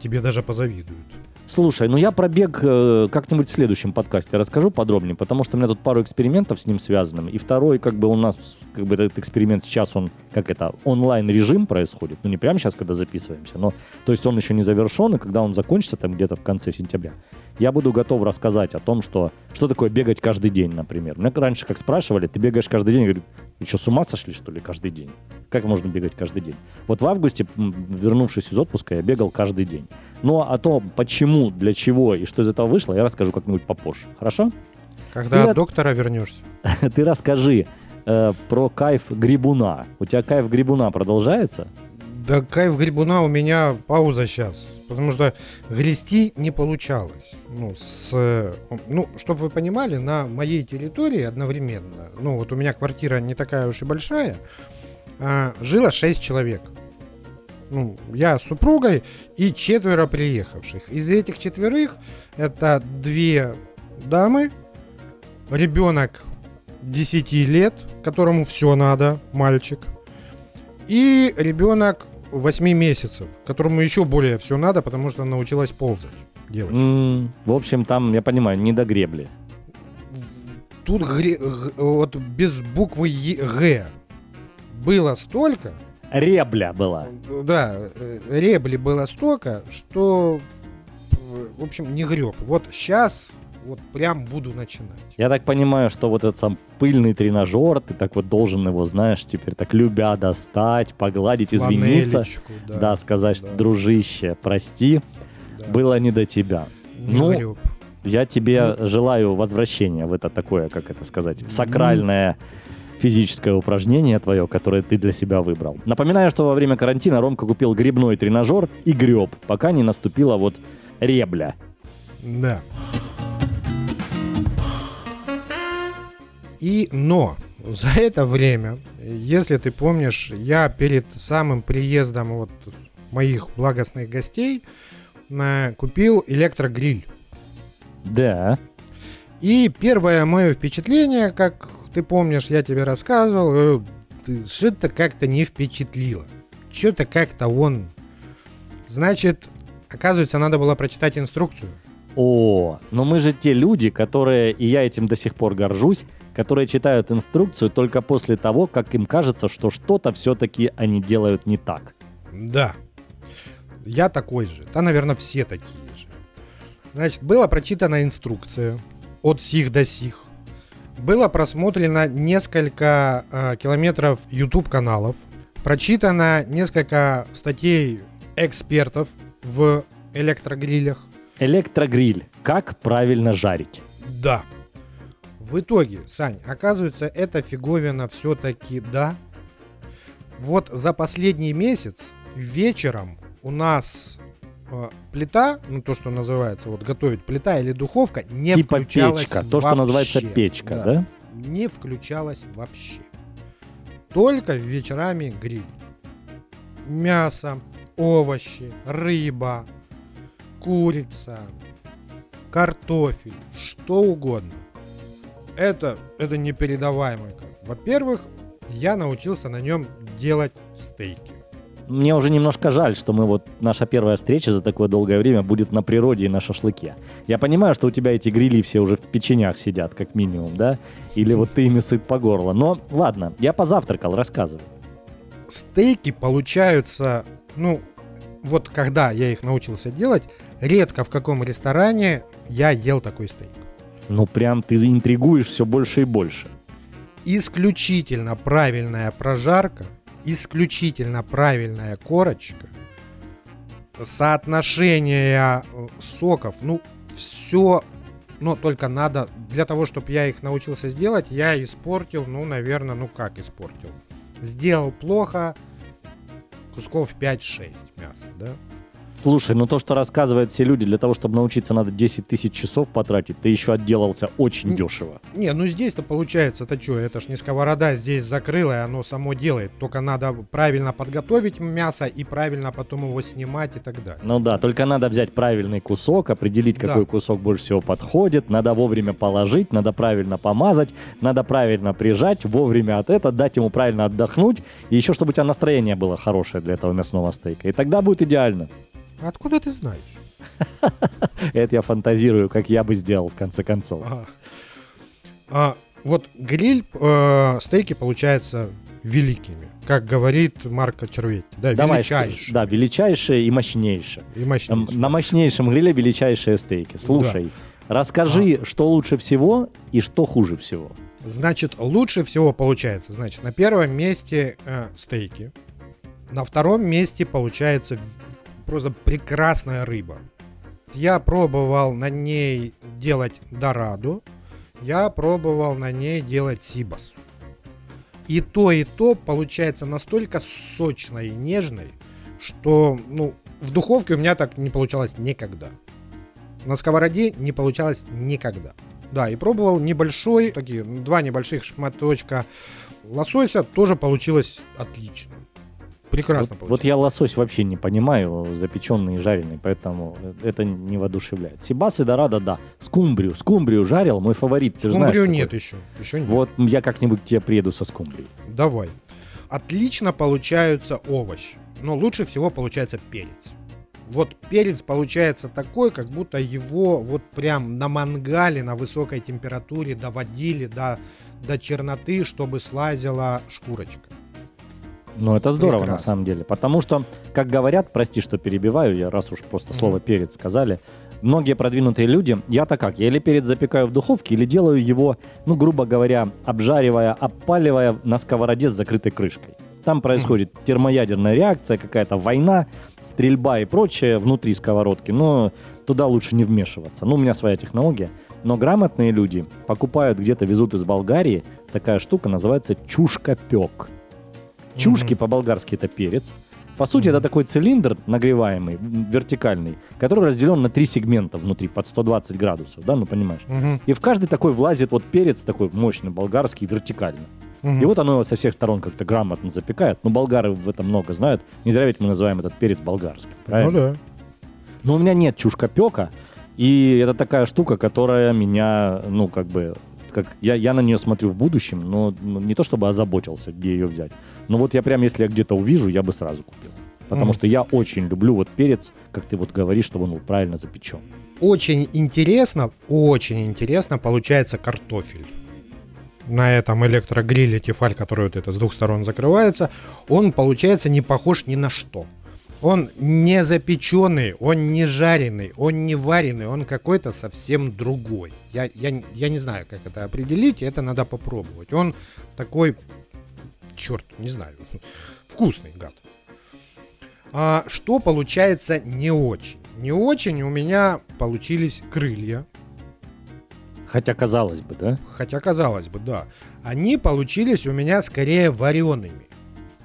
тебе даже позавидуют. Слушай, ну я про бег э, как-нибудь в следующем подкасте расскажу подробнее, потому что у меня тут пару экспериментов с ним связанным. И второй, как бы у нас, как бы этот эксперимент сейчас, он, как это, онлайн-режим происходит. Ну не прямо сейчас, когда записываемся, но, то есть он еще не завершен, и когда он закончится, там где-то в конце сентября, я буду готов рассказать о том, что, что такое бегать каждый день, например. Меня раньше как спрашивали, ты бегаешь каждый день? Я говорю, вы что, с ума сошли, что ли, каждый день? Как можно бегать каждый день? Вот в августе, вернувшись из отпуска, я бегал каждый день. Ну, а то, почему, для чего и что из этого вышло, я расскажу как-нибудь попозже. Хорошо? Когда Ты от доктора вернешься. Ты расскажи э, про кайф грибуна. У тебя кайф грибуна продолжается? Да кайф грибуна у меня пауза сейчас. Потому что грести не получалось. Ну, с, ну, чтобы вы понимали, на моей территории одновременно, ну, вот у меня квартира не такая уж и большая, а, жило 6 человек. Ну, я с супругой и четверо приехавших. Из этих четверых это две дамы, ребенок 10 лет, которому все надо, мальчик, и ребенок 8 месяцев, которому еще более все надо, потому что научилась ползать. Девочка. М, в общем, там, я понимаю, не до гребли. Тут гре- вот без буквы Г было столько, Ребля была. да, э, ребли было столько, что, в общем, не греб. Вот сейчас вот прям буду начинать. Я так понимаю, что вот этот сам пыльный тренажер, ты так вот должен его, знаешь, теперь так любя достать, погладить, извиниться. Фланелечку, Да, сказать, что, да. дружище, прости, да. было не до тебя. Не ну, греб. Я тебе желаю возвращения в это такое, как это сказать, в сакральное физическое упражнение твое, которое ты для себя выбрал. Напоминаю, что во время карантина Ромка купил грибной тренажер и греб, пока не наступила вот ребля. Да. И но за это время, если ты помнишь, я перед самым приездом вот моих благостных гостей э, купил электрогриль. Да. И первое мое впечатление, как ты помнишь, я тебе рассказывал, э, что-то как-то не впечатлило. Что-то как-то он... Значит, оказывается, надо было прочитать инструкцию. О, но мы же те люди, которые, и я этим до сих пор горжусь, которые читают инструкцию только после того, как им кажется, что что-то все-таки они делают не так. Да. Я такой же. Да, наверное, все такие же. Значит, была прочитана инструкция от сих до сих. Было просмотрено несколько э, километров YouTube каналов. Прочитано несколько статей экспертов в электрогрилях. Электрогриль. Как правильно жарить? Да. В итоге, Сань, оказывается, эта фиговина все-таки да. Вот за последний месяц вечером у нас э, плита, ну то, что называется, вот готовить плита или духовка, не типа включалась печка. То, что называется вообще. печка, да? Не включалась вообще. Только вечерами гриль. Мясо, овощи, рыба, курица, картофель, что угодно. Это, это непередаваемо. как. Во-первых, я научился на нем делать стейки. Мне уже немножко жаль, что мы вот наша первая встреча за такое долгое время будет на природе и на шашлыке. Я понимаю, что у тебя эти грили все уже в печенях сидят, как минимум, да? Или вот ты ими сыт по горло. Но ладно, я позавтракал, рассказывай. Стейки получаются, ну, вот когда я их научился делать, редко в каком ресторане я ел такой стейк. Ну прям ты интригуешь все больше и больше. исключительно правильная прожарка, исключительно правильная корочка, соотношение э, соков, ну, все, но только надо, для того, чтобы я их научился сделать, я испортил, ну, наверное, ну как испортил? Сделал плохо, кусков 5-6 мяса, да? Слушай, ну то, что рассказывают все люди, для того, чтобы научиться, надо 10 тысяч часов потратить, ты еще отделался очень дешево. Не, ну здесь-то получается, это что, это ж не сковорода здесь закрыла, и оно само делает. Только надо правильно подготовить мясо и правильно потом его снимать и так далее. Ну да, только надо взять правильный кусок, определить, Да. какой кусок больше всего подходит, надо вовремя положить, надо правильно помазать, надо правильно прижать, вовремя от этого, дать ему правильно отдохнуть, и еще чтобы у тебя настроение было хорошее для этого мясного стейка. И тогда будет идеально. Откуда ты знаешь? Это я фантазирую, как я бы сделал в конце концов. Ага. А, вот гриль, э, стейки получаются великими. Как говорит Марко Черветти. Да, Давай, что- величайшие. да, величайшее и мощнейшее. И мощнейшие. На мощнейшем гриле величайшие стейки. Слушай, расскажи, что лучше всего и что хуже всего. Значит, лучше всего получается. Значит, на первом месте э, стейки. На втором месте получается просто прекрасная рыба. Я пробовал на ней делать дораду. Я пробовал на ней делать сибас. И то, и то получается настолько сочной и нежной, что ну, в духовке у меня так не получалось никогда. На сковороде не получалось никогда. Да, и пробовал небольшой, такие два небольших шматочка лосося, тоже получилось отлично. Прекрасно Вот, вот я лосось вообще не понимаю, запеченный и жареный, поэтому это не воодушевляет. Сибас и Дорадо, да. Скумбрию. Скумбрию жарил, мой фаворит, ты знаешь. Скумбрию какой. нет еще. Еще нет. Вот я как-нибудь к тебе приеду со скумбрией. Давай. Отлично получаются овощи, но лучше всего получается перец. Вот перец получается такой, как будто его вот прям на мангале на высокой температуре доводили до, до черноты, чтобы слазила шкурочка. Ну, это здорово, на Прекрасно. самом деле. Потому что, как говорят, прости, что перебиваю, я раз уж просто слово Мгм. перец сказали, многие продвинутые люди, я-то как, я или перец запекаю в духовке, или делаю его, ну, грубо говоря, обжаривая, опаливая на сковороде с закрытой крышкой. Там происходит термоядерная реакция, какая-то война, стрельба и прочее внутри сковородки, но туда лучше не вмешиваться. Ну, у меня своя технология. Но грамотные люди покупают где-то, везут из Болгарии, такая штука называется чушка-пек. Чушки Мгм. по-болгарски это перец. По сути, это такой цилиндр нагреваемый, вертикальный, который разделен на три сегмента внутри под 120 градусов, да, ну понимаешь. Мгм. И в каждый такой влазит вот перец такой мощный, болгарский, вертикально. Мгм. И вот оно его со всех сторон как-то грамотно запекает. Ну, болгары в этом много знают. Не зря ведь мы называем этот перец болгарским, правильно? Ну да. Но у меня нет чушкопека, и это такая штука, которая меня, ну, как бы, как я, я на нее смотрю в будущем, но ну, не то чтобы озаботился, где ее взять. Но вот я прям, если я где-то увижу, я бы сразу купил. Потому Мгм. что я очень люблю вот перец, как ты вот говоришь, чтобы он был правильно запечен. Очень интересно, очень интересно получается картофель. На этом электрогриле Тефаль, который вот это с двух сторон закрывается, он получается не похож ни на что. Он не запеченный, он не жареный, он не вареный, он какой-то совсем другой. Я, я, я не знаю, как это определить, это надо попробовать. Он такой, черт, не знаю, вкусный гад. А что получается не очень? Не очень у меня получились крылья, Хотя, казалось бы, да? хотя казалось бы, да. Они получились у меня скорее вареными.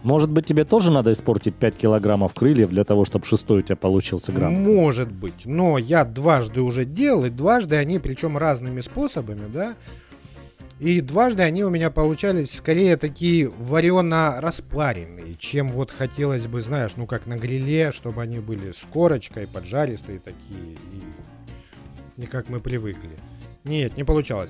Может быть, тебе тоже надо испортить 5 килограммов крыльев для того, чтобы шестой у тебя получился грамм? Может быть, но я дважды уже делал, и дважды они, причем разными способами, да, и дважды они у меня получались скорее такие варено-распаренные, чем вот хотелось бы, знаешь, ну как на гриле, чтобы они были с корочкой, поджаристые такие, и не как мы привыкли. Нет, не получалось.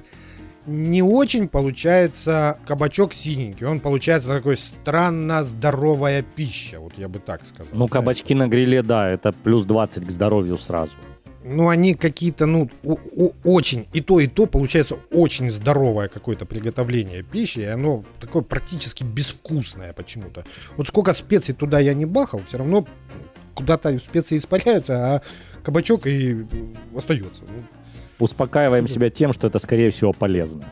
Не очень получается кабачок синенький, он получается такой странно здоровая пища, вот я бы так сказал. Ну, кабачки на гриле, да, это плюс 20 к здоровью сразу. ну, они какие-то, ну, очень, и то, и то получается очень здоровое какое-то приготовление пищи, и оно такое практически безвкусное почему-то. Вот сколько специй туда я не бахал, все равно куда-то специи испаряются, а кабачок и остается. Ну, Успокаиваем себя тем, что это, скорее всего, полезно.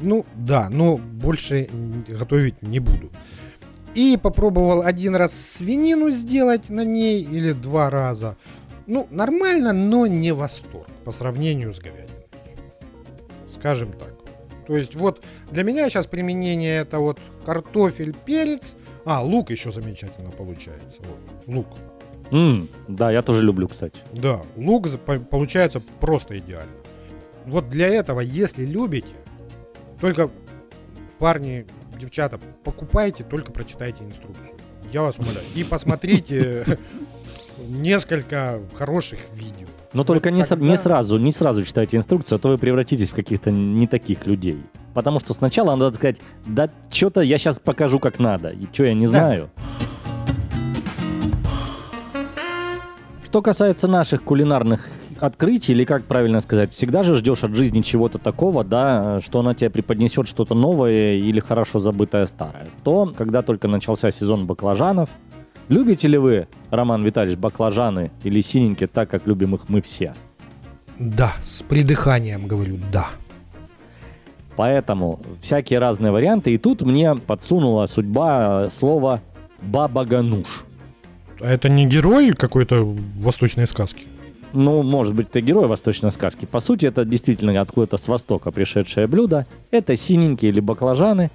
Ну, да, но больше готовить не буду. И попробовал один раз свинину сделать на ней или два раза. Ну, нормально, но не восторг по сравнению с говядиной. Скажем так. То есть вот для меня сейчас применение это вот картофель, перец. А, лук еще замечательно получается. Вот, лук. М, да, я тоже люблю, кстати. Да, лук получается просто идеально. Вот для этого, если любите, только парни, девчата, покупайте, только прочитайте инструкцию. Я вас умоляю. И посмотрите несколько хороших видео. Но только не, с- тогда- не сразу, не сразу читайте инструкцию, а то вы превратитесь в каких-то не таких людей. Потому что сначала надо сказать, да что-то я сейчас покажу как надо, и что я не Да. знаю. Что касается наших кулинарных открытий, или как правильно сказать, всегда же ждешь от жизни чего-то такого, да, что она тебе преподнесет что-то новое или хорошо забытое старое. То, когда только начался сезон баклажанов, любите ли вы, Роман Витальевич, баклажаны или синенькие так, как любим их мы все? Да, с придыханием говорю, да. Поэтому всякие разные варианты. И тут мне подсунула судьба э, слово «баба-гануш». А это не герой какой-то восточной сказки? Ну, может быть, это герой восточной сказки. По сути, это действительно откуда-то с востока пришедшее блюдо. Это синенькие или баклажаны,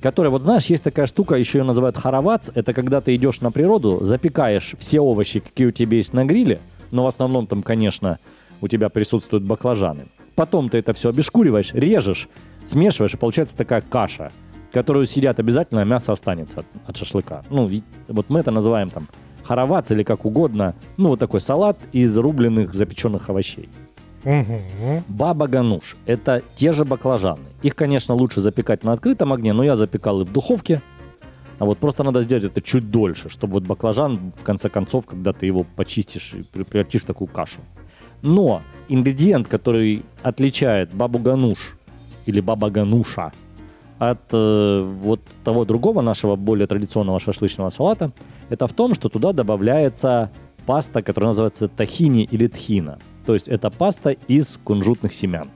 которые, вот знаешь, есть такая штука, еще ее называют харавац. Это когда ты идешь на природу, запекаешь все овощи, какие у тебя есть на гриле, но в основном там, конечно, у тебя присутствуют баклажаны. Потом ты это все обешкуриваешь, режешь, смешиваешь, и получается такая каша, которую съедят обязательно, а мясо останется от, от шашлыка. Ну, вот мы это называем там харавац или как угодно. Ну, вот такой салат из рубленых запеченных овощей. Угу. Баба гануш – это те же баклажаны. Их, конечно, лучше запекать на открытом огне, но я запекал и в духовке. А вот просто надо сделать это чуть дольше, чтобы вот баклажан, в конце концов, когда ты его почистишь и пре- превратишь в такую кашу. Но ингредиент, который отличает бабу гануш или баба гануша от э, вот того другого нашего более традиционного шашлычного салата, это в том, что туда добавляется паста, которая называется тахини или тхина. То есть это паста из кунжутных семян.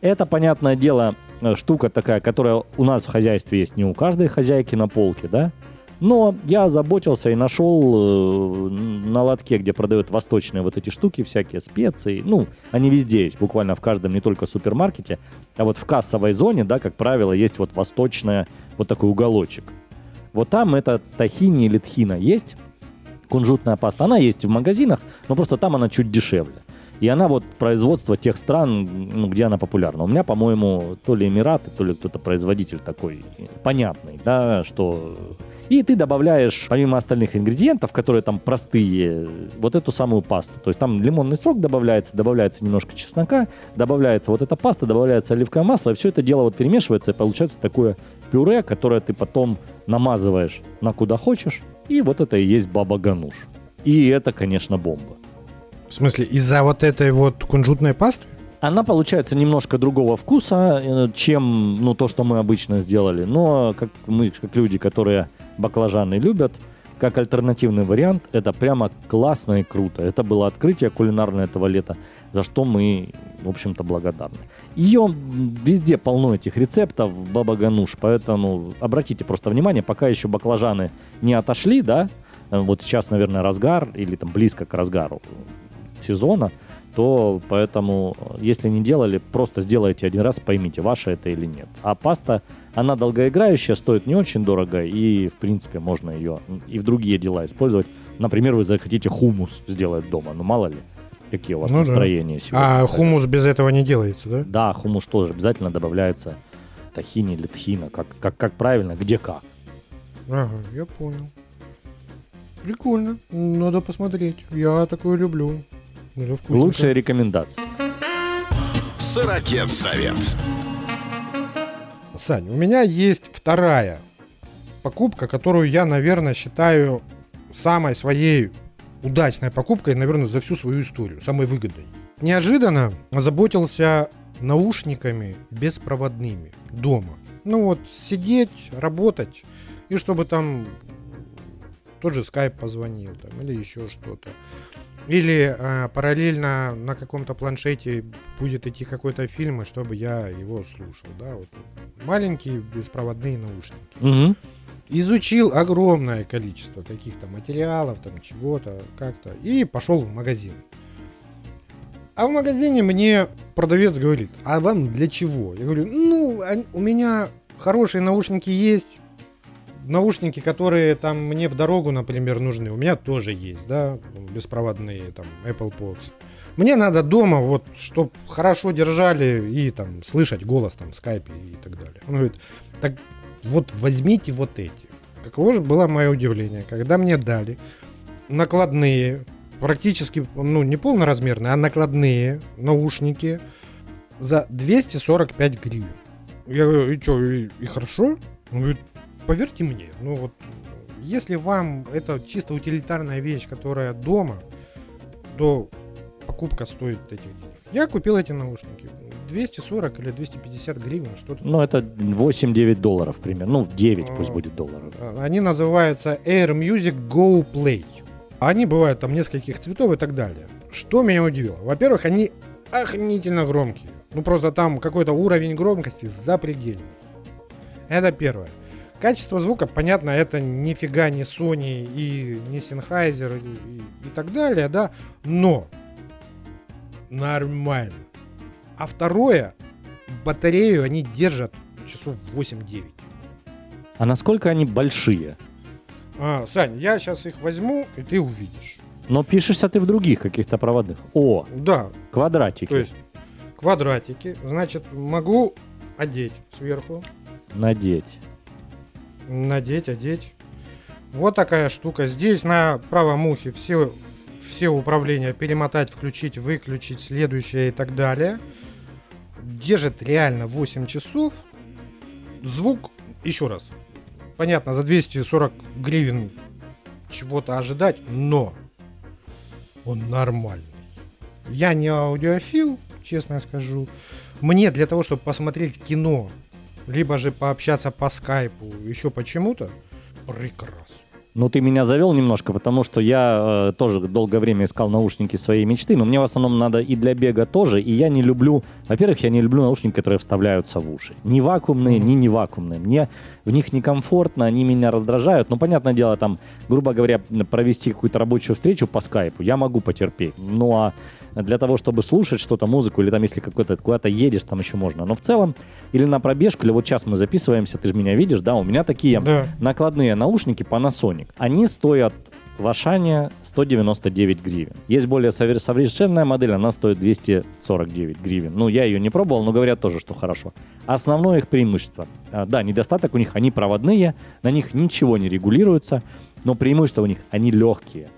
Это, понятное дело, э, штука такая, которая у нас в хозяйстве есть не у каждой хозяйки на полке, да? Но я заботился и нашел э, на лотке, где продают восточные вот эти штуки, всякие специи. Ну, они везде есть, буквально в каждом, не только супермаркете. А вот в кассовой зоне, да, как правило, есть вот восточная, вот такой уголочек. Вот там это тахини или тхина есть, кунжутная паста. Она есть в магазинах, но просто там она чуть дешевле. И она вот производство тех стран, ну, где она популярна. У меня, по-моему, то ли Эмираты, то ли кто-то производитель такой понятный, да, что... И ты добавляешь, помимо остальных ингредиентов, которые там простые, вот эту самую пасту. То есть там лимонный сок добавляется, добавляется немножко чеснока, добавляется вот эта паста, добавляется оливковое масло, и все это дело вот перемешивается, и получается такое пюре, которое ты потом намазываешь на куда хочешь, и вот это и есть баба гануш. И это, конечно, бомба. В смысле, из-за вот этой вот кунжутной пасты? Она получается немножко другого вкуса, э, чем ну, то, что мы обычно сделали. Но как мы, как люди, которые баклажаны любят, как альтернативный вариант, это прямо классно и круто. Это было открытие кулинарное этого лета, за что мы, в общем-то, благодарны. Ее везде полно этих рецептов, баба гануш, поэтому обратите просто внимание, пока еще баклажаны не отошли, да, э, вот сейчас, наверное, разгар или там близко к разгару сезона, то поэтому, если не делали, просто сделайте один раз, поймите, ваше это или нет. А паста, она долгоиграющая, стоит не очень дорого, и, в принципе, можно ее и в другие дела использовать. Например, вы захотите хумус сделать дома, ну мало ли, какие у вас Ну да. настроения сегодня. А кстати. хумус без этого не делается, да? Да, хумус тоже обязательно добавляется тахини или тхина, как, как, как правильно, где как. Ага, я понял. Прикольно. Надо посмотреть. Я такое люблю. Лучшая рекомендация. Сырокет совет. Сань, у меня есть вторая покупка, которую я, наверное, считаю самой своей удачной покупкой, наверное, за всю свою историю, самой выгодной. Неожиданно озаботился наушниками беспроводными дома. Ну вот, сидеть, работать, и чтобы там тот же скайп позвонил там, или еще что-то. Или э, параллельно на каком-то планшете будет идти какой-то фильм, и чтобы я его слушал. Да? Вот. Маленькие беспроводные наушники. Мгм. Изучил огромное количество каких-то материалов, там чего-то, как-то, и пошел в магазин. А в магазине мне продавец говорит, а вам для чего? Я говорю, ну, у меня хорошие наушники есть, наушники, которые там мне в дорогу, например, нужны, у меня тоже есть, да, беспроводные, там, Apple Pods. Мне надо дома, вот, чтобы хорошо держали и там слышать голос там в скайпе и так далее. Он говорит, так вот возьмите вот эти. Каково же было мое удивление, когда мне дали накладные, практически, ну, не полноразмерные, а накладные наушники за 245 гривен. Я говорю, и что, и, и хорошо? Он говорит, поверьте мне, ну вот, если вам это чисто утилитарная вещь, которая дома, то покупка стоит этих денег. Я купил эти наушники. 240 или 250 гривен, что-то Ну, это 8-9 долларов примерно. Ну, 9 пусть А. будет долларов. А, Они называются Air Music Go Play. Они бывают там нескольких цветов и так далее. Что меня удивило? Во-первых, они охренительно громкие. Ну просто там какой-то уровень громкости запредельный. Это первое. Качество звука, понятно, это нифига не Sony и не Sennheiser и, и- и так далее, да, но нормально. А второе, батарею они держат часов 8-9. А насколько они большие? А, Сань, я сейчас их возьму, и ты увидишь. Но пишешься ты в других каких-то проводных. О, Да, квадратики. то есть квадратики. Значит, могу одеть сверху, Надеть. Надеть, одеть. Вот такая штука. Здесь на правом ухе все, все управления перемотать, включить, выключить, следующее и так далее. Держит реально 8 часов. Звук, еще раз, понятно, за 240 гривен чего-то ожидать, но он нормальный. Я не аудиофил, честно скажу. Мне для того, чтобы посмотреть кино, либо же пообщаться по скайпу, еще почему-то, прекрасно. Ну, ты меня завел немножко, потому что я э, тоже долгое время искал наушники своей мечты, но мне в основном надо и для бега тоже, и я не люблю... Во-первых, я не люблю наушники, которые вставляются в уши. Ни вакуумные, Мгм. ни не вакуумные. Мне в них некомфортно, они меня раздражают. Ну, понятное дело, там, грубо говоря, провести какую-то рабочую встречу по скайпу я могу потерпеть. Ну, а для того, чтобы слушать что-то, музыку, или там, если какой-то куда-то едешь, там еще можно. Но в целом, или на пробежку, или вот сейчас мы записываемся, ты же меня видишь, да, у меня такие Да. накладные наушники Panasonic. Они стоят в Ашане 199 гривен. Есть более совер- совершенная модель, она стоит 249 гривен. Ну, я ее не пробовал, но говорят тоже, что хорошо. Основное их преимущество. а, Да, недостаток у них, они проводные, на них ничего не регулируется, но преимущество у них, они легкие.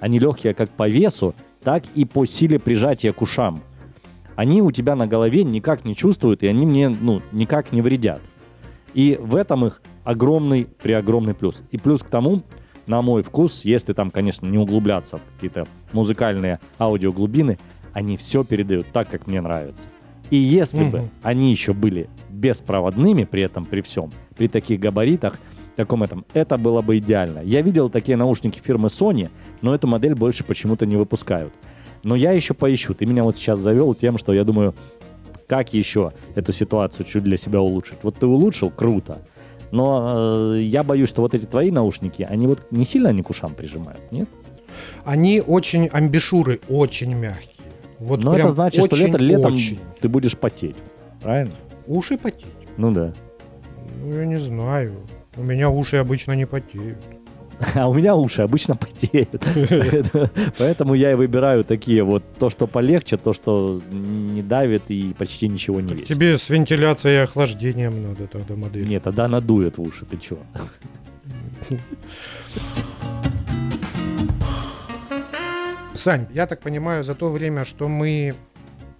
Они легкие как по весу, так и по силе прижатия к ушам. Они у тебя на голове никак не чувствуют, и они мне, ну, никак не вредят. И в этом их огромный, преогромный плюс. И плюс к тому, на мой вкус, если там, конечно, не углубляться в какие-то музыкальные аудиоглубины, они все передают так, как мне нравится. И если бы Мгм. они еще были беспроводными при этом, при всем, при таких габаритах, таком этом, это было бы идеально. Я видел такие наушники фирмы Sony, но эту модель больше почему-то не выпускают. Но я еще поищу. Ты меня вот сейчас завел тем, что я думаю, как еще эту ситуацию чуть для себя улучшить. Вот ты улучшил, круто. Но э, я боюсь, что вот эти твои наушники, они вот не сильно они к ушам прижимают, нет? Они очень амбишуры, очень мягкие. Вот Но это значит, что очень, лето, летом очень. ты будешь потеть, правильно? Уши потеть? Ну да. Ну, я не знаю. У меня уши обычно не потеют. А у меня уши обычно потеют. Поэтому- я и выбираю такие вот, то, что полегче, то, что не давит и почти ничего не весит. Тебе с вентиляцией и охлаждением надо тогда модель. Нет, тогда надует в уши, ты чё? Сань, я так понимаю, за то время, что мы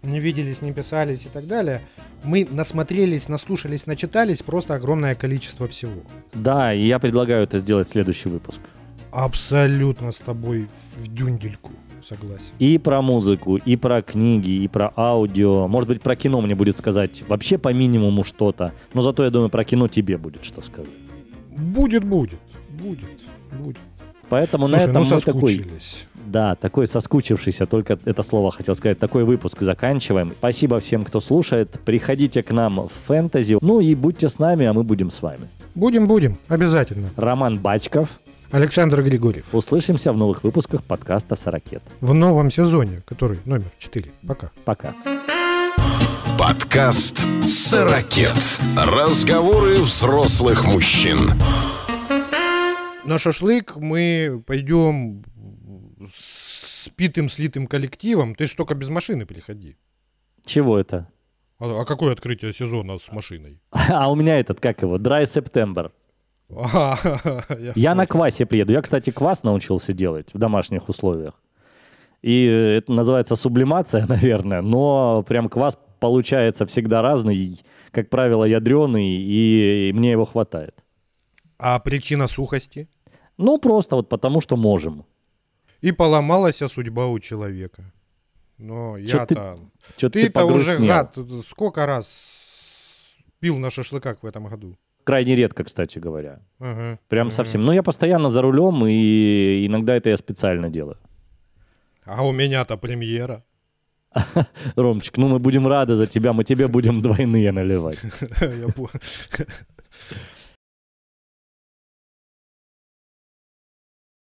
не виделись, не писались и так далее, мы насмотрелись, наслушались, начитались просто огромное количество всего. Да, и я предлагаю это сделать в следующий выпуск. Абсолютно с тобой в дюндельку согласен. И про музыку, и про книги, и про аудио. Может быть, про кино мне будет сказать вообще по минимуму что-то. Но зато, я думаю, про кино тебе будет что сказать. Будет, будет, будет, будет. Поэтому Слушай, на этом ну мы такой, да, такой соскучившийся, только это слово хотел сказать, такой выпуск заканчиваем. Спасибо всем, кто слушает. Приходите к нам в фэнтези. Ну и будьте с нами, а мы будем с вами. Будем, будем, обязательно. Роман Бачков. Александр Григорьев Услышимся в новых выпусках подкаста «Сорокет». в новом сезоне, который номер 4. Пока. Пока. Подкаст «Сорокет». Разговоры взрослых мужчин. На шашлык мы пойдем с питым слитым коллективом. Ты ж только без машины приходи. Чего это? А, а какое открытие сезона с машиной? А у меня этот, как его, Dry September. А, Я на квасе приеду. Я, кстати, квас научился делать в домашних условиях. И э, это называется сублимация, наверное, но прям квас получается всегда разный. Как правило, ядреный, и мне его хватает. А причина сухости? Ну, просто вот потому, что можем. И поломалась судьба у человека. Но я-то... Ты, Ты-то уже, гад, сколько раз пил на шашлыках в этом году? Крайне редко, кстати говоря. Ага. Прям Мгм. совсем. Но я постоянно за рулем, и иногда это я специально делаю. А у меня-то премьера. Ромчик, ну мы будем рады за тебя, мы тебе будем двойные наливать.